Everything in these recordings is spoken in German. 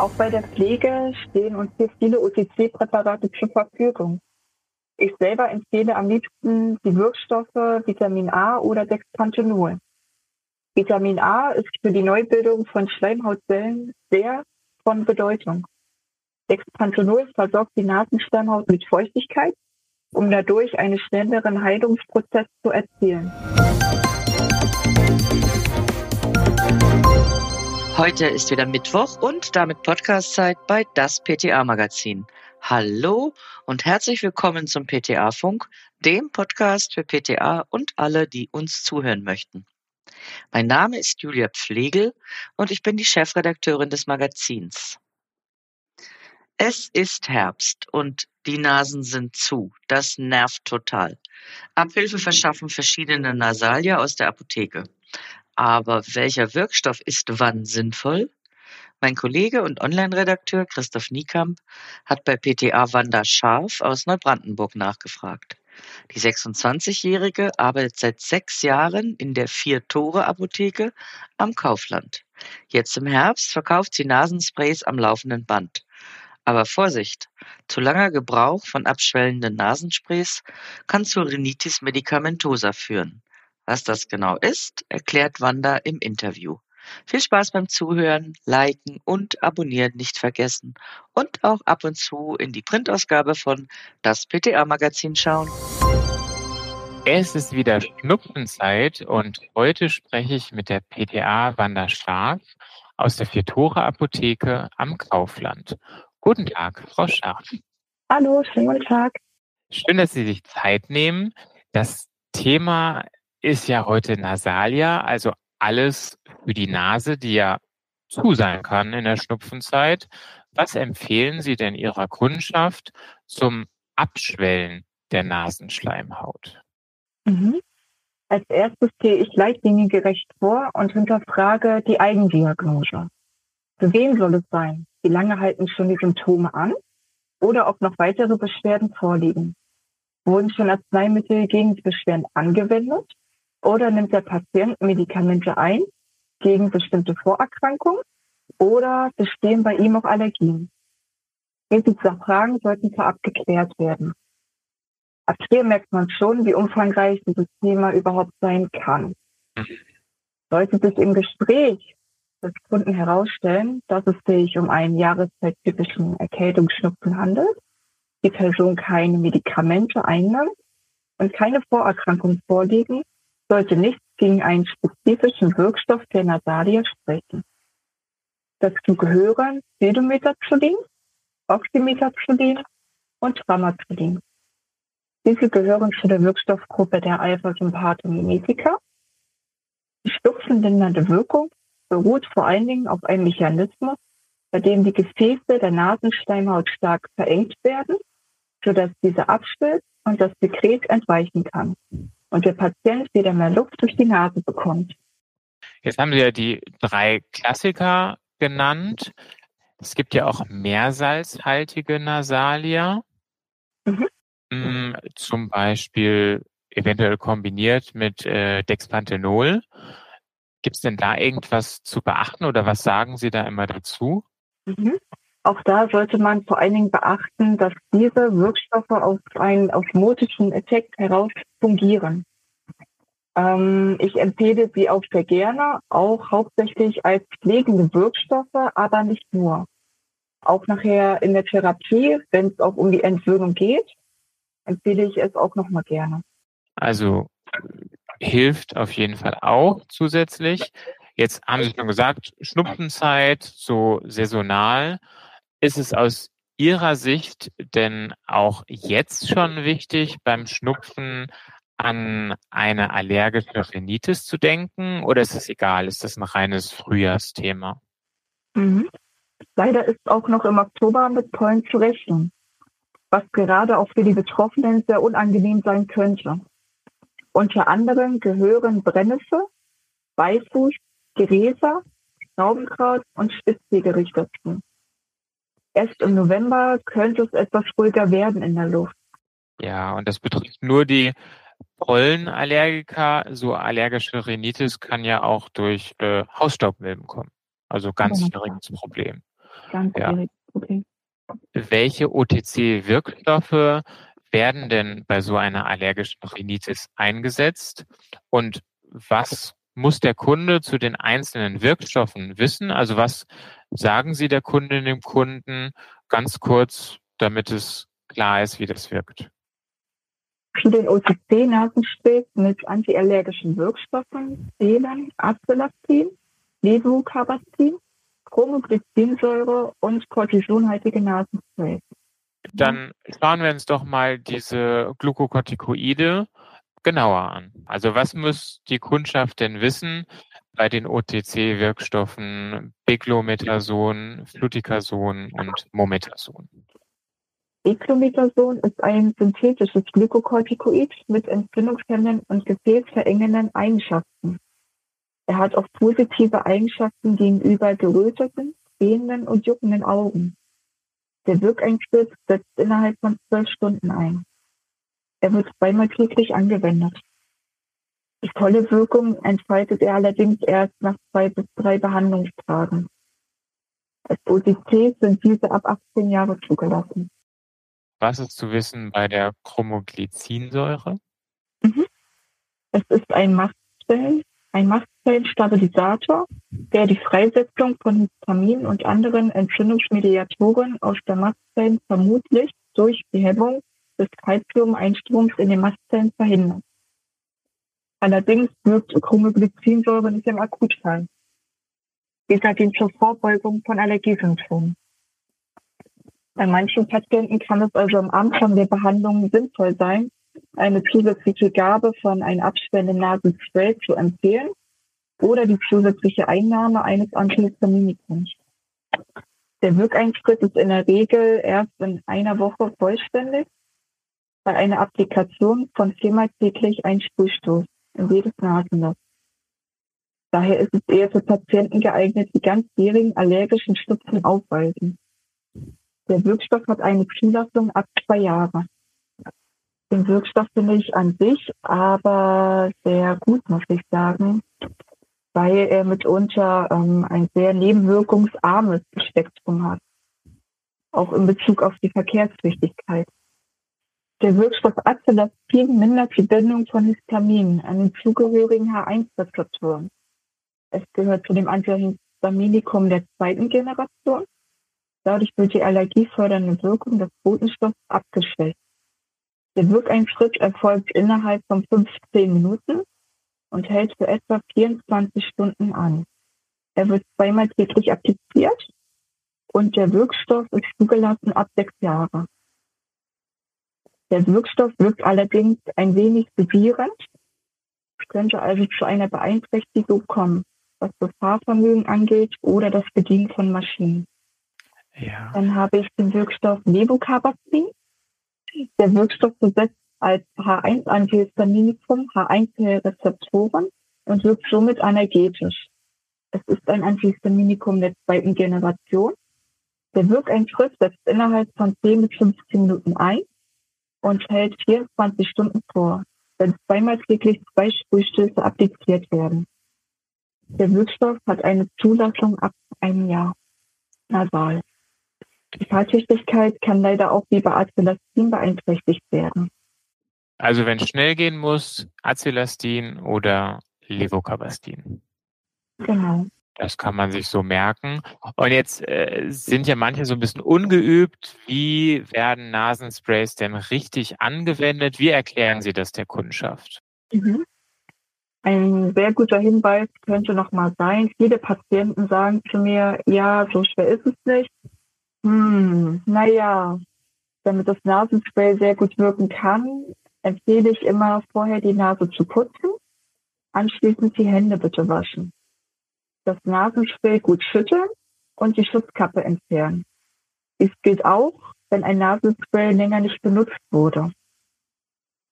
Auch bei der Pflege stehen uns hier viele OTC-Präparate zur Verfügung. Ich selber empfehle am liebsten die Wirkstoffe Vitamin A oder Dexpanthenol. Vitamin A ist für die Neubildung von Schleimhautzellen sehr von Bedeutung. Dexpanthenol versorgt die Nasenschleimhaut mit Feuchtigkeit, um dadurch einen schnelleren Heilungsprozess zu erzielen. Heute ist wieder Mittwoch und damit Podcastzeit bei das PTA Magazin. Hallo und herzlich willkommen zum PTA Funk, dem Podcast für PTA und alle, die uns zuhören möchten. Mein Name ist Julia Pflegel und ich bin die Chefredakteurin des Magazins. Es ist Herbst und die Nasen sind zu. Das nervt total. Abhilfe verschaffen verschiedene Nasalia aus der Apotheke. Aber welcher Wirkstoff ist wann sinnvoll? Mein Kollege und Online-Redakteur Christoph Niekamp hat bei PTA Wanda Scharf aus Neubrandenburg nachgefragt. Die 26-Jährige arbeitet seit sechs Jahren in der Vier-Tore-Apotheke am Kaufland. Jetzt im Herbst verkauft sie Nasensprays am laufenden Band. Aber Vorsicht! Zu langer Gebrauch von abschwellenden Nasensprays kann zur Rhinitis medicamentosa führen. Was das genau ist, erklärt Wanda im Interview. Viel Spaß beim Zuhören, Liken und Abonnieren nicht vergessen und auch ab und zu in die Printausgabe von das PTA Magazin schauen. Es ist wieder Schnupfenzeit und heute spreche ich mit der PTA Wanda Scharf aus der Viertore Apotheke am Kaufland. Guten Tag, Frau Scharf. Hallo, schönen guten Tag. Schön, dass Sie sich Zeit nehmen. Das Thema ist ja heute Nasalia, also alles für die Nase, die ja zu sein kann in der Schnupfenzeit. Was empfehlen Sie denn Ihrer Kundschaft zum Abschwellen der Nasenschleimhaut? Mhm. Als erstes gehe ich leitliniengerecht vor und hinterfrage die Eigendiagnose. Für wen soll es sein? Wie lange halten schon die Symptome an? Oder ob noch weitere Beschwerden vorliegen? Wurden schon Arzneimittel gegen die Beschwerden angewendet? Oder nimmt der Patient Medikamente ein gegen bestimmte Vorerkrankungen oder bestehen bei ihm auch Allergien? Diese Fragen sollten vorab geklärt werden. Ab hier merkt man schon, wie umfangreich dieses Thema überhaupt sein kann. Sollte sich im Gespräch des Kunden herausstellen, dass es sich um einen jahreszeittypischen Erkältungsschnupfen handelt, die Person keine Medikamente einnimmt und keine Vorerkrankungen vorliegen, sollte nichts gegen einen spezifischen Wirkstoff der Nasalie sprechen. Dazu gehören Sildometazolin, Oxymetazolin und Ramazollin. Diese gehören zu der Wirkstoffgruppe der Alpha-Sympathomimetika. Die stupfenlindernde Wirkung beruht vor allen Dingen auf einem Mechanismus, bei dem die Gefäße der Nasenschleimhaut stark verengt werden, sodass diese abschwillt und das Sekret entweichen kann und der Patient wieder mehr Luft durch die Nase bekommt. Jetzt haben Sie ja die drei Klassiker genannt. Es gibt ja auch mehrsalzhaltige Nasalia. Mhm. Mm, zum Beispiel eventuell kombiniert mit äh, Dexpanthenol. Gibt es denn da irgendwas zu beachten oder was sagen Sie da immer dazu? Mhm. Auch da sollte man vor allen Dingen beachten, dass diese Wirkstoffe aus einem osmotischen Effekt heraus fungieren. Ähm, ich empfehle sie auch sehr gerne, auch hauptsächlich als pflegende Wirkstoffe, aber nicht nur. Auch nachher in der Therapie, wenn es auch um die Entwöhnung geht, empfehle ich es auch nochmal gerne. Also hilft auf jeden Fall auch zusätzlich. Jetzt haben Sie schon gesagt, Schnupfenzeit, so saisonal. Ist es aus Ihrer Sicht denn auch jetzt schon wichtig, beim Schnupfen an eine allergische Rhinitis zu denken oder ist es egal? Ist das ein reines Frühjahrsthema? Mhm. Leider ist auch noch im Oktober mit Pollen zu rechnen, was gerade auch für die Betroffenen sehr unangenehm sein könnte. Unter anderem gehören Brennnessel, Beifuß, Gräser, Schnaubenkraut und Spitzwegerich dazu. Erst im November könnte es etwas ruhiger werden in der Luft. Ja, und das betrifft nur die Pollenallergiker. So allergische Rhinitis kann ja auch durch äh, Hausstaubmilben kommen. Also ganz schwieriges Problem. Ganz Ja. schwierig. Okay. Welche OTC-Wirkstoffe werden denn bei so einer allergischen Rhinitis eingesetzt? Und was muss der Kunde zu den einzelnen Wirkstoffen wissen? Also was sagen Sie der Kundin, dem Kunden ganz kurz, damit es klar ist, wie das wirkt? Zu den OTC-Nasensprays mit antiallergischen Wirkstoffen zählen Acelastin, Levocarbastin, Chromoglycinsäure und cortisonhaltige Nasensprays. Dann schauen wir uns doch mal diese Glukokortikoide genauer an. Also was muss die Kundschaft denn wissen bei den OTC-Wirkstoffen Beclomethason, Fluticasone und Momethason? Beclomethason ist ein synthetisches Glykokortikoid mit entzündungshemmenden und gefäßverengenden Eigenschaften. Er hat auch positive Eigenschaften gegenüber geröteten, sehenden und juckenden Augen. Der Wirkeintritt setzt innerhalb von zwölf Stunden ein. Er wird zweimal täglich angewendet. Die volle Wirkung entfaltet er allerdings erst nach zwei bis drei Behandlungstagen. Als OTC sind diese ab 18 Jahre zugelassen. Was ist zu wissen bei der Chromoglycinsäure? Es ist ein Mastzellen, ein Mastzellenstabilisator, der die Freisetzung von Histamin und anderen Entzündungsmediatoren aus der Mastzellen vermutlich durch die Hemmung des Calcium-Einstroms in den Mastzellen verhindert. Allerdings wirkt Chromoglycinsäure nicht im Akutfall. Dieser dient zur Vorbeugung von Allergiesymptomen. Bei manchen Patienten kann es also am Anfang der Behandlung sinnvoll sein, eine zusätzliche Gabe von einem abschwellenden Nasenspray zu empfehlen oder die zusätzliche Einnahme eines Antihistaminikums. Der Wirkeintritt ist in der Regel erst in einer Woche vollständig bei einer Applikation von viermal täglich ein Sprühstoß in jedes Nasenloch. Daher ist es eher für Patienten geeignet, die ganzjährigen allergischen Schnupfen aufweisen. Der Wirkstoff hat eine Zulassung ab zwei Jahre. Den Wirkstoff finde ich an sich aber sehr gut, muss ich sagen, weil er mitunter ähm, ein sehr nebenwirkungsarmes Spektrum hat. Auch in Bezug auf die Verkehrswichtigkeit. Der Wirkstoff Acelastin mindert die Bindung von Histamin an den zugehörigen H1-Rezeptoren. Es gehört zu dem Antihistaminikum der zweiten Generation. Dadurch wird die allergiefördernde Wirkung des Botenstoffs abgeschwächt. Der Wirkeintritt erfolgt innerhalb von 15 Minuten und hält für etwa 24 Stunden an. Er wird zweimal täglich appliziert und der Wirkstoff ist zugelassen ab sechs Jahre. Der Wirkstoff wirkt allerdings ein wenig sedierend. Es könnte also zu einer Beeinträchtigung kommen, was das Fahrvermögen angeht oder das Bedienen von Maschinen. Ja. Dann habe ich den Wirkstoff Levocarbazin. Der Wirkstoff besetzt als H1-Antihistaminikum H1-Rezeptoren und wirkt somit analgetisch. Es ist ein Antihistaminikum der zweiten Generation. Der Wirkeintritt setzt innerhalb von 10 bis 15 Minuten ein und hält 24 Stunden vor, wenn zweimal täglich zwei Sprühstöße appliziert werden. Der Wirkstoff hat eine Zulassung ab einem Jahr nasal. Die Fahrtüchtigkeit kann leider auch wie bei Acelastin beeinträchtigt werden. Also wenn es schnell gehen muss, Acelastin oder Levocarbastin. Genau. Das kann man sich so merken. Und jetzt äh, sind ja manche so ein bisschen ungeübt. Wie werden Nasensprays denn richtig angewendet? Wie erklären Sie das der Kundschaft? Mhm. Ein sehr guter Hinweis könnte nochmal sein, viele Patienten sagen zu mir, ja, so schwer ist es nicht. Hm, naja, damit das Nasenspray sehr gut wirken kann, empfehle ich immer vorher die Nase zu putzen, anschließend die Hände bitte waschen. Das Nasenspray gut schütteln und die Schutzkappe entfernen. Dies gilt auch, wenn ein Nasenspray länger nicht benutzt wurde.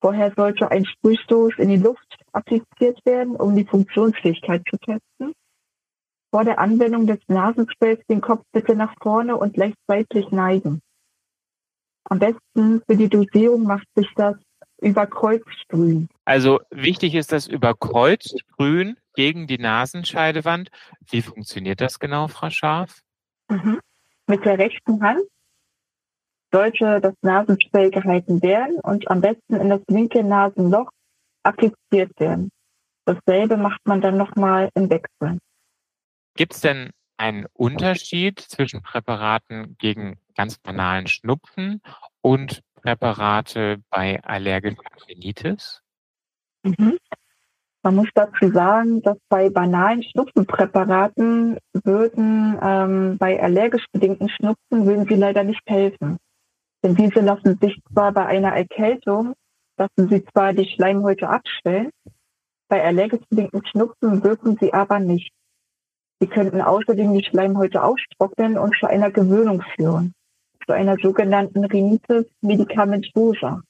Vorher sollte ein Sprühstoß in die Luft appliziert werden, um die Funktionsfähigkeit zu testen. Vor der Anwendung des Nasensprays den Kopf bitte nach vorne und leicht seitlich neigen. Am besten für die Dosierung macht sich das über Kreuzsprühen. Also wichtig ist das über Kreuzsprühen gegen die Nasenscheidewand. Wie funktioniert das genau, Frau Scharf? Mhm. Mit der rechten Hand sollte das Nasenspray gehalten werden und am besten in das linke Nasenloch appliziert werden. Dasselbe macht man dann nochmal im Wechsel. Gibt es denn einen Unterschied zwischen Präparaten gegen ganz banalen Schnupfen und Präparate bei allergischer Rhinitis? Mhm. Man muss dazu sagen, dass bei banalen Schnupfenpräparaten würden ähm, bei allergisch bedingten Schnupfen würden sie leider nicht helfen. Denn diese lassen sich zwar bei einer Erkältung, lassen sie zwar die Schleimhäute abstellen, bei allergisch bedingten Schnupfen wirken sie aber nicht. Sie könnten außerdem die Schleimhäute austrocknen und zu einer Gewöhnung führen, zu einer sogenannten Rhinitis medicamentosa,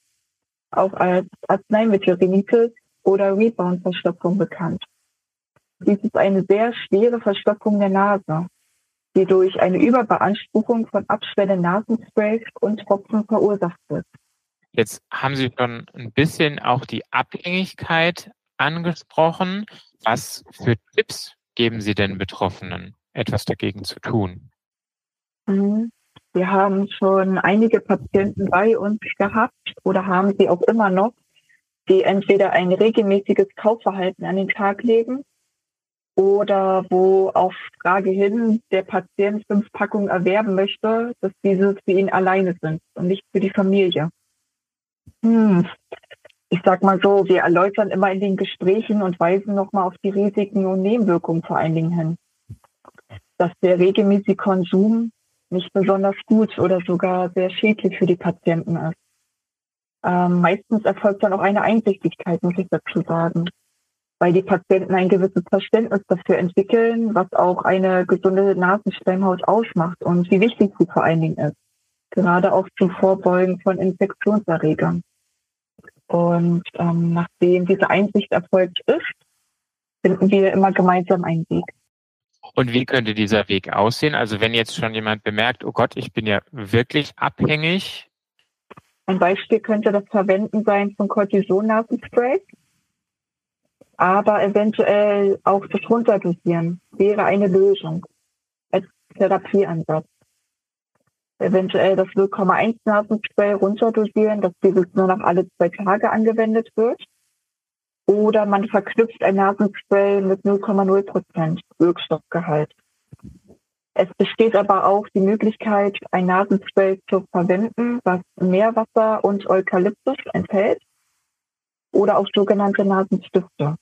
auch als Arzneimittel Rhinitis oder Rebound-Verstopfung bekannt. Dies ist eine sehr schwere Verstopfung der Nase, die durch eine Überbeanspruchung von Abschwellen Nasensprays und Tropfen verursacht wird. Jetzt haben Sie schon ein bisschen auch die Abhängigkeit angesprochen. Was für Tipps geben Sie denn Betroffenen, etwas dagegen zu tun? Mhm. Wir haben schon einige Patienten bei uns gehabt oder haben sie auch immer noch, die entweder ein regelmäßiges Kaufverhalten an den Tag legen oder wo auf Frage hin der Patient fünf Packungen erwerben möchte, dass diese für ihn alleine sind und nicht für die Familie. Hm. Ich sag mal so, wir erläutern immer in den Gesprächen und weisen nochmal auf die Risiken und Nebenwirkungen vor allen Dingen hin. Dass der regelmäßige Konsum nicht besonders gut oder sogar sehr schädlich für die Patienten ist. Ähm, meistens erfolgt dann auch eine Einsichtigkeit, muss ich dazu sagen weil die Patienten ein gewisses Verständnis dafür entwickeln, was auch eine gesunde Nasenschleimhaut ausmacht und wie wichtig sie vor allen Dingen ist. Gerade auch zum Vorbeugen von Infektionserregern. Und ähm, nachdem diese Einsicht erfolgt ist, finden wir immer gemeinsam einen Weg. Und wie könnte dieser Weg aussehen? Also wenn jetzt schon jemand bemerkt, oh Gott, ich bin ja wirklich abhängig. Ein Beispiel könnte das Verwenden sein von Cortison-Nasenspray aber eventuell auch das Runterdosieren wäre eine Lösung als Therapieansatz. Eventuell das 0,1 Nasenspray runterdosieren, dass dieses nur noch alle zwei Tage angewendet wird. Oder man verknüpft ein Nasenspray mit 0,0 Prozent Wirkstoffgehalt. Es besteht aber auch die Möglichkeit, ein Nasenspray zu verwenden, was Meerwasser und Eukalyptus enthält oder auch sogenannte Nasenstifte.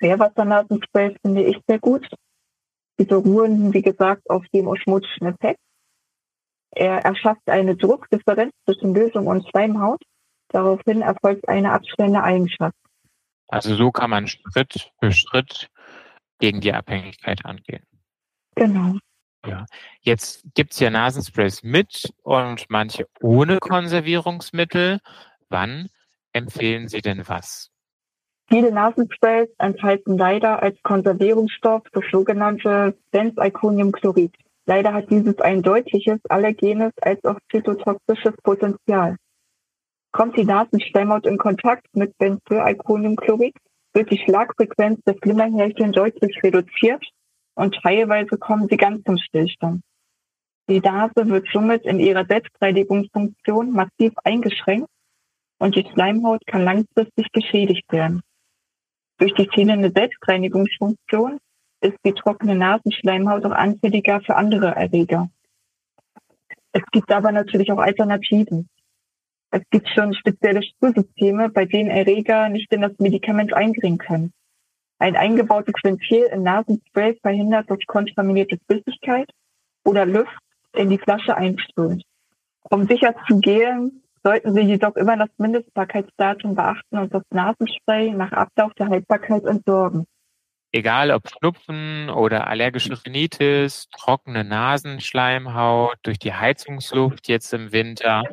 Meerwassernasenspray finde ich sehr gut. Sie beruhen, wie gesagt, auf dem osmotischen Effekt. Er erschafft eine Druckdifferenz zwischen Lösung und Schleimhaut. Daraufhin erfolgt eine abstellende Eigenschaft. Also so kann man Schritt für Schritt gegen die Abhängigkeit angehen. Genau. Ja. Jetzt gibt es ja Nasensprays mit und manche ohne Konservierungsmittel. Wann empfehlen Sie denn was? Viele Nasensprays enthalten leider als Konservierungsstoff das sogenannte Benzalkoniumchlorid. Leider hat dieses ein deutliches allergenes als auch zytotoxisches Potenzial. Kommt die Nasenschleimhaut in Kontakt mit Benzalkoniumchlorid, wird die Schlagfrequenz der Flimmerhärchen deutlich reduziert und teilweise kommen sie ganz zum Stillstand. Die Nase wird somit in ihrer Selbstreinigungsfunktion massiv eingeschränkt und die Schleimhaut kann langfristig geschädigt werden. Durch die fehlende Selbstreinigungsfunktion ist die trockene Nasenschleimhaut auch anfälliger für andere Erreger. Es gibt aber natürlich auch Alternativen. Es gibt schon spezielle Sprühsysteme, bei denen Erreger nicht in das Medikament eindringen können. Ein eingebautes Ventil im Nasenspray verhindert, dass kontaminierte Flüssigkeit oder Luft in die Flasche einströmt. Um sicher zu gehen, sollten Sie jedoch immer das Mindestbarkeitsdatum beachten und das Nasenspray nach Ablauf der Haltbarkeit entsorgen. Egal ob Schnupfen oder allergische Rhinitis, trockene Nasenschleimhaut durch die Heizungsluft jetzt im Winter,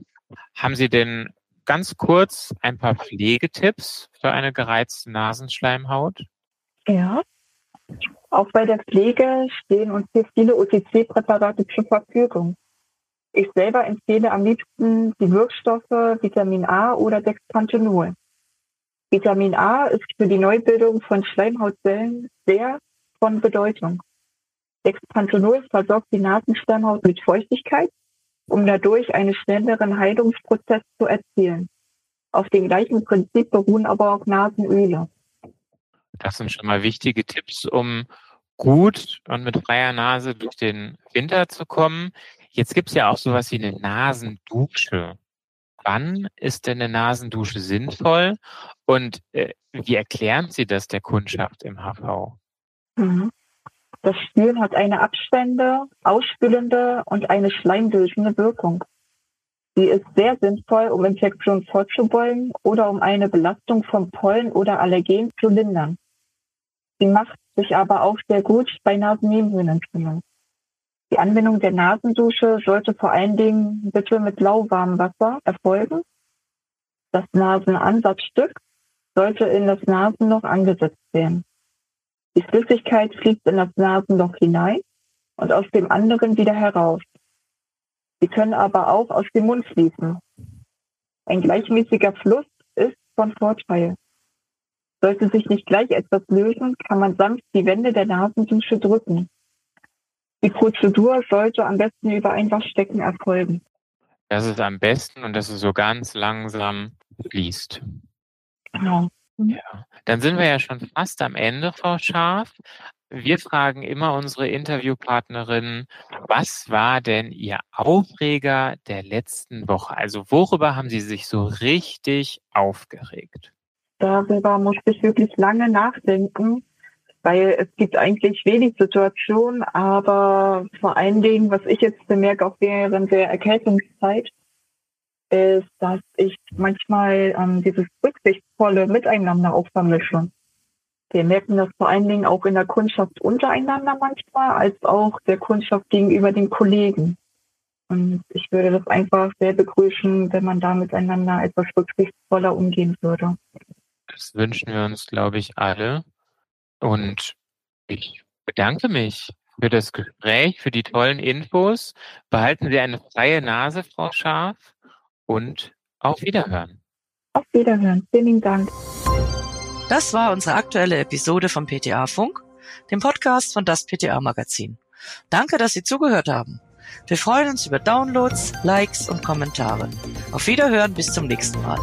haben Sie denn ganz kurz ein paar Pflegetipps für eine gereizte Nasenschleimhaut? Ja. Auch bei der Pflege stehen uns hier viele OTC-Präparate zur Verfügung. Ich selber empfehle am liebsten die Wirkstoffe Vitamin A oder Dexpanthenol. Vitamin A ist für die Neubildung von Schleimhautzellen sehr von Bedeutung. Dexpanthenol versorgt die Nasenschleimhaut mit Feuchtigkeit, um dadurch einen schnelleren Heilungsprozess zu erzielen. Auf dem gleichen Prinzip beruhen aber auch Nasenöle. Das sind schon mal wichtige Tipps, um gut und mit freier Nase durch den Winter zu kommen. Jetzt gibt es ja auch sowas wie eine Nasendusche. Wann ist denn eine Nasendusche sinnvoll und äh, wie erklären Sie das der Kundschaft im HV? Mhm. Das Spülen hat eine abschwellende, ausspülende und eine schleimlösende Wirkung. Sie ist sehr sinnvoll, um Infektionen vorzubeugen oder um eine Belastung von Pollen oder Allergen zu lindern. Sie macht sich aber auch sehr gut bei Nasennebenhöhlenentzündung. Die Anwendung der Nasendusche sollte vor allen Dingen bitte mit lauwarmem Wasser erfolgen. Das Nasenansatzstück sollte in das Nasenloch angesetzt werden. Die Flüssigkeit fließt in das Nasenloch hinein und aus dem anderen wieder heraus. Sie können aber auch aus dem Mund fließen. Ein gleichmäßiger Fluss ist von Vorteil. Sollte sich nicht gleich etwas lösen, kann man sanft die Wände der Nasendusche drücken. Die Prozedur sollte am besten über ein Waschbecken erfolgen. Das ist am besten und dass es so ganz langsam fließt. Genau. Ja, dann sind wir ja schon fast am Ende, Frau Scharf. Wir fragen immer unsere Interviewpartnerinnen, was war denn Ihr Aufreger der letzten Woche? Also worüber haben Sie sich so richtig aufgeregt? Darüber musste ich wirklich lange nachdenken, weil es gibt eigentlich wenig Situationen, aber vor allen Dingen, was ich jetzt bemerke, auch während der Erkältungszeit, ist, dass ich manchmal ähm, dieses rücksichtsvolle Miteinander auch vermische. Wir merken das vor allen Dingen auch in der Kundschaft untereinander manchmal, als auch der Kundschaft gegenüber den Kollegen. Und ich würde das einfach sehr begrüßen, wenn man da miteinander etwas rücksichtsvoller umgehen würde. Das wünschen wir uns, glaube ich, alle. Und ich bedanke mich für das Gespräch, für die tollen Infos. Behalten Sie eine freie Nase, Frau Scharf und auf Wiederhören. Auf Wiederhören. Vielen Dank. Das war unsere aktuelle Episode vom PTA Funk, dem Podcast von das PTA Magazin. Danke, dass Sie zugehört haben. Wir freuen uns über Downloads, Likes und Kommentare. Auf Wiederhören bis zum nächsten Mal.